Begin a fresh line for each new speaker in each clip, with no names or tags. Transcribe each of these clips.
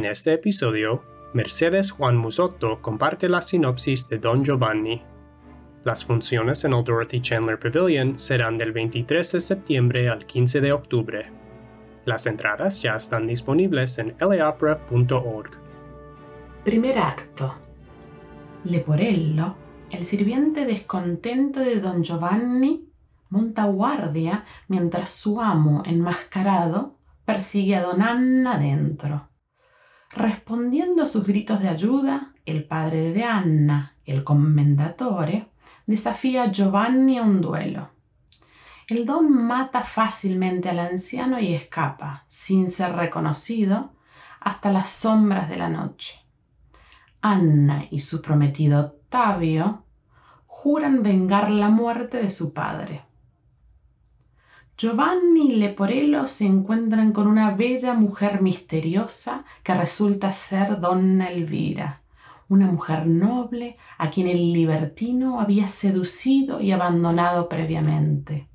En este episodio, Mercedes Juan Musotto comparte la sinopsis de Don Giovanni. Las funciones en el Dorothy Chandler Pavilion serán del 23 de septiembre al 15 de octubre. Las entradas ya están disponibles en leopera.org.
Primer acto. Leporello, el sirviente descontento de don Giovanni, monta guardia mientras su amo enmascarado persigue a don Anna dentro. Respondiendo a sus gritos de ayuda, el padre de Anna, el commendatore, desafía a Giovanni a un duelo. El don mata fácilmente al anciano y escapa, sin ser reconocido, hasta las sombras de la noche. Anna y su prometido Octavio juran vengar la muerte de su padre. Giovanni y Leporello se encuentran con una bella mujer misteriosa que resulta ser Donna Elvira, una mujer noble a quien el libertino había seducido y abandonado previamente.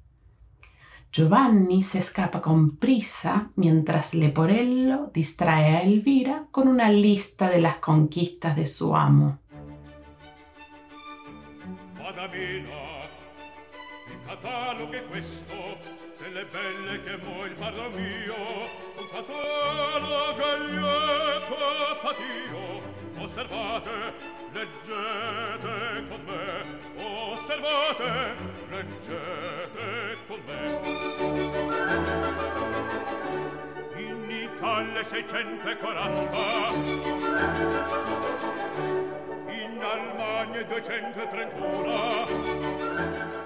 Giovanni se escapa con prisa mientras Leporello distrae a Elvira con una lista de las conquistas de su amo.
le belle che mo il parlo mio un catalogo lieto fatio osservate leggete con me osservate leggete con me. In Italia 640 in Almania 231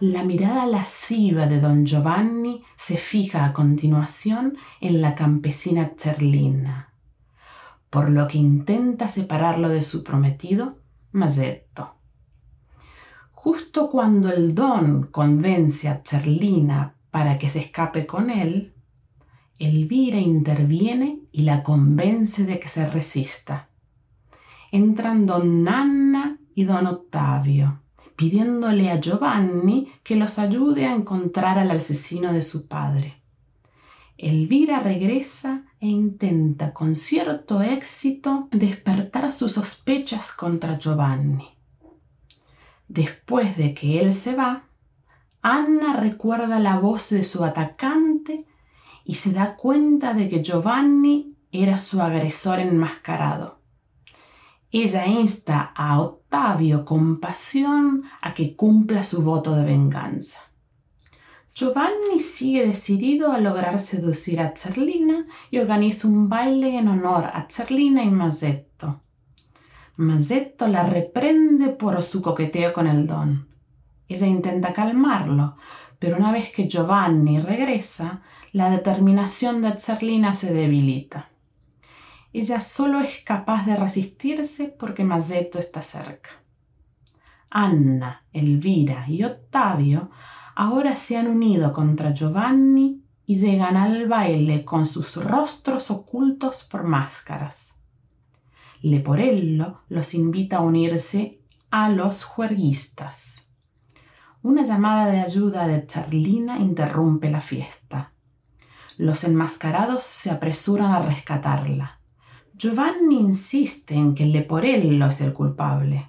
La mirada lasciva de don Giovanni se fija a continuación en la campesina Cerlina, por lo que intenta separarlo de su prometido, Masetto. Justo cuando el don convence a Cerlina para que se escape con él, Elvira interviene y la convence de que se resista. Entran don Nanna y don Ottavio pidiéndole a Giovanni que los ayude a encontrar al asesino de su padre. Elvira regresa e intenta con cierto éxito despertar sus sospechas contra Giovanni. Después de que él se va, Anna recuerda la voz de su atacante y se da cuenta de que Giovanni era su agresor enmascarado. Ella insta a Octavio con pasión a que cumpla su voto de venganza. Giovanni sigue decidido a lograr seducir a Cerlina y organiza un baile en honor a Cerlina y Masetto. Masetto la reprende por su coqueteo con el don. Ella intenta calmarlo, pero una vez que Giovanni regresa, la determinación de Cerlina se debilita. Ella solo es capaz de resistirse porque Masetto está cerca. Anna, Elvira y Octavio ahora se han unido contra Giovanni y llegan al baile con sus rostros ocultos por máscaras. Leporello los invita a unirse a los juerguistas. Una llamada de ayuda de Charlina interrumpe la fiesta. Los enmascarados se apresuran a rescatarla. Giovanni insiste en que Leporello es el culpable,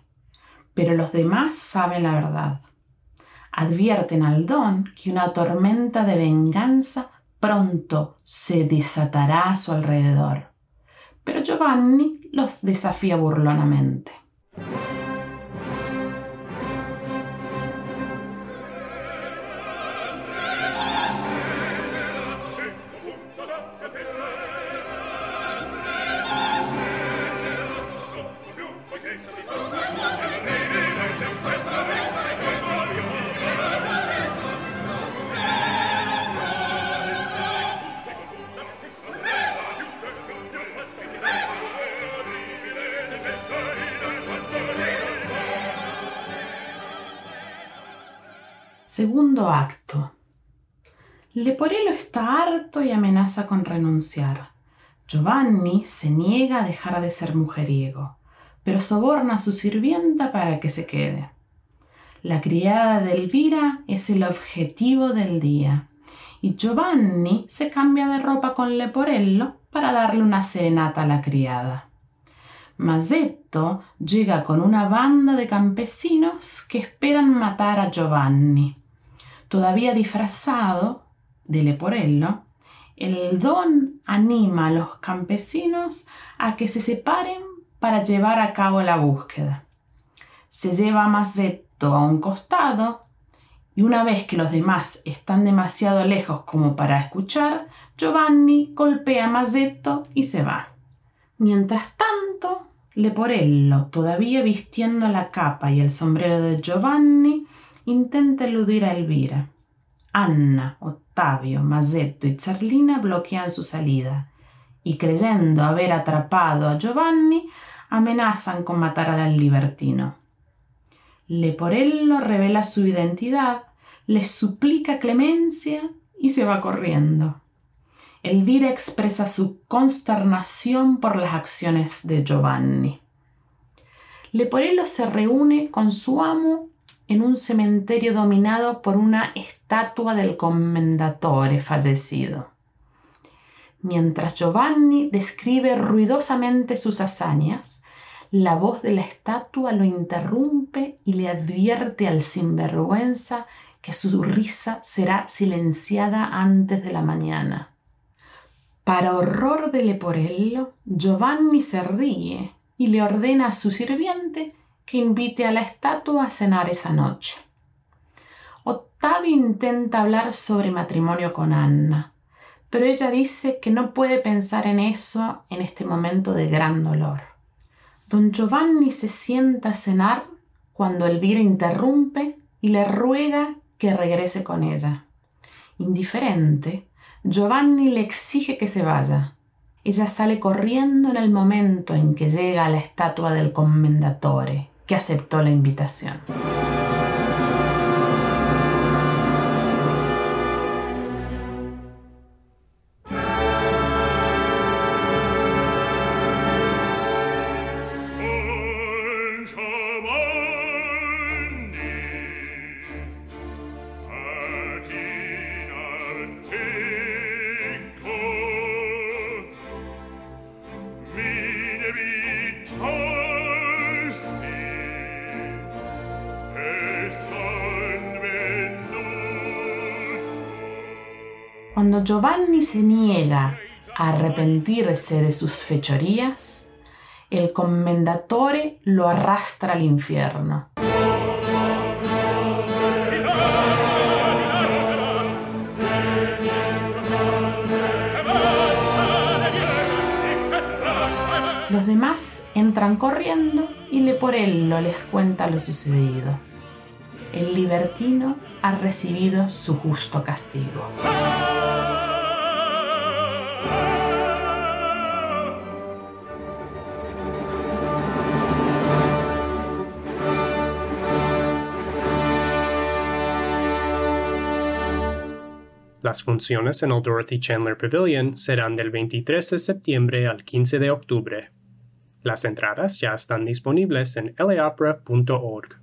pero los demás saben la verdad. Advierten al don que una tormenta de venganza pronto se desatará a su alrededor, pero Giovanni los desafía burlonamente. Segundo acto. Leporello está harto y amenaza con renunciar. Giovanni se niega a dejar de ser mujeriego, pero soborna a su sirvienta para que se quede. La criada de Elvira es el objetivo del día y Giovanni se cambia de ropa con Leporello para darle una serenata a la criada. Masetto llega con una banda de campesinos que esperan matar a Giovanni. Todavía disfrazado de Leporello, el don anima a los campesinos a que se separen para llevar a cabo la búsqueda. Se lleva a Masetto a un costado y una vez que los demás están demasiado lejos como para escuchar, Giovanni golpea a Masetto y se va. Mientras tanto, Leporello, todavía vistiendo la capa y el sombrero de Giovanni, intenta eludir a Elvira. Anna, Ottavio, Masetto y Zerlina bloquean su salida y creyendo haber atrapado a Giovanni, amenazan con matar al libertino. Leporello revela su identidad, le suplica clemencia y se va corriendo. Elvira expresa su consternación por las acciones de Giovanni. Leporello se reúne con su amo en un cementerio dominado por una estatua del commendatore fallecido. Mientras Giovanni describe ruidosamente sus hazañas, la voz de la estatua lo interrumpe y le advierte al sinvergüenza que su risa será silenciada antes de la mañana. Para horror de Leporello, Giovanni se ríe y le ordena a su sirviente que invite a la estatua a cenar esa noche. Ottavio intenta hablar sobre matrimonio con Anna, pero ella dice que no puede pensar en eso en este momento de gran dolor. Don Giovanni se sienta a cenar cuando Elvira interrumpe y le ruega que regrese con ella. Indiferente, Giovanni le exige que se vaya. Ella sale corriendo en el momento en que llega a la estatua del commendatore, que aceptó la invitación. Cuando Giovanni se niega a arrepentirse de sus fechorías, el commendatore lo arrastra al infierno. Los demás entran corriendo y Leporello les cuenta lo sucedido. El libertino ha recibido su justo castigo.
Las funciones en el Dorothy Chandler Pavilion serán del 23 de septiembre al 15 de octubre. Las entradas ya están disponibles en laopera.org.